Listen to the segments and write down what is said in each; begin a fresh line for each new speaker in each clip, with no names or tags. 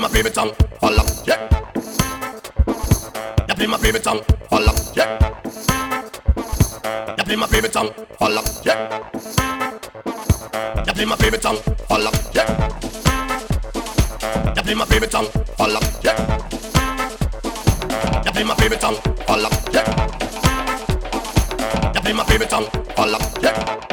play my favorite song. Hold up, yeah. You play my favorite song. Hold up, yeah. You play my favorite song. Hold up, yeah. You play my favorite song. Hold up, yeah. You play my favorite song. Hold up, yeah. You play my favorite song. Hold up, yeah. You play my favorite song. Hold up, yeah.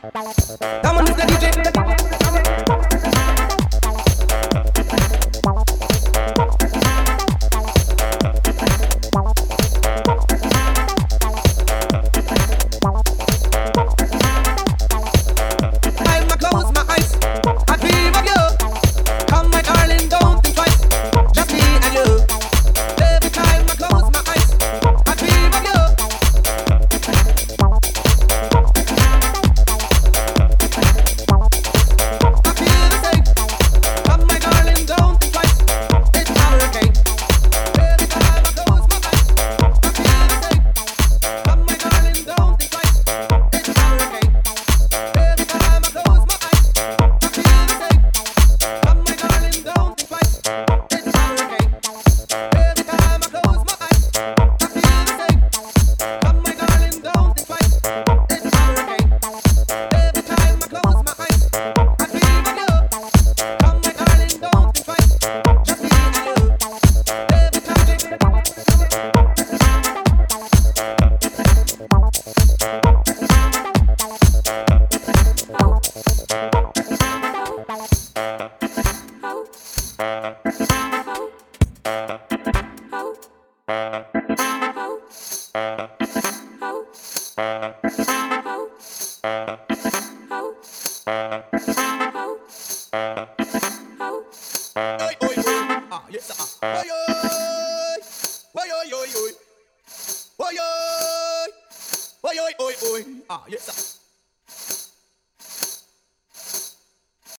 Come on, Mr. DJ.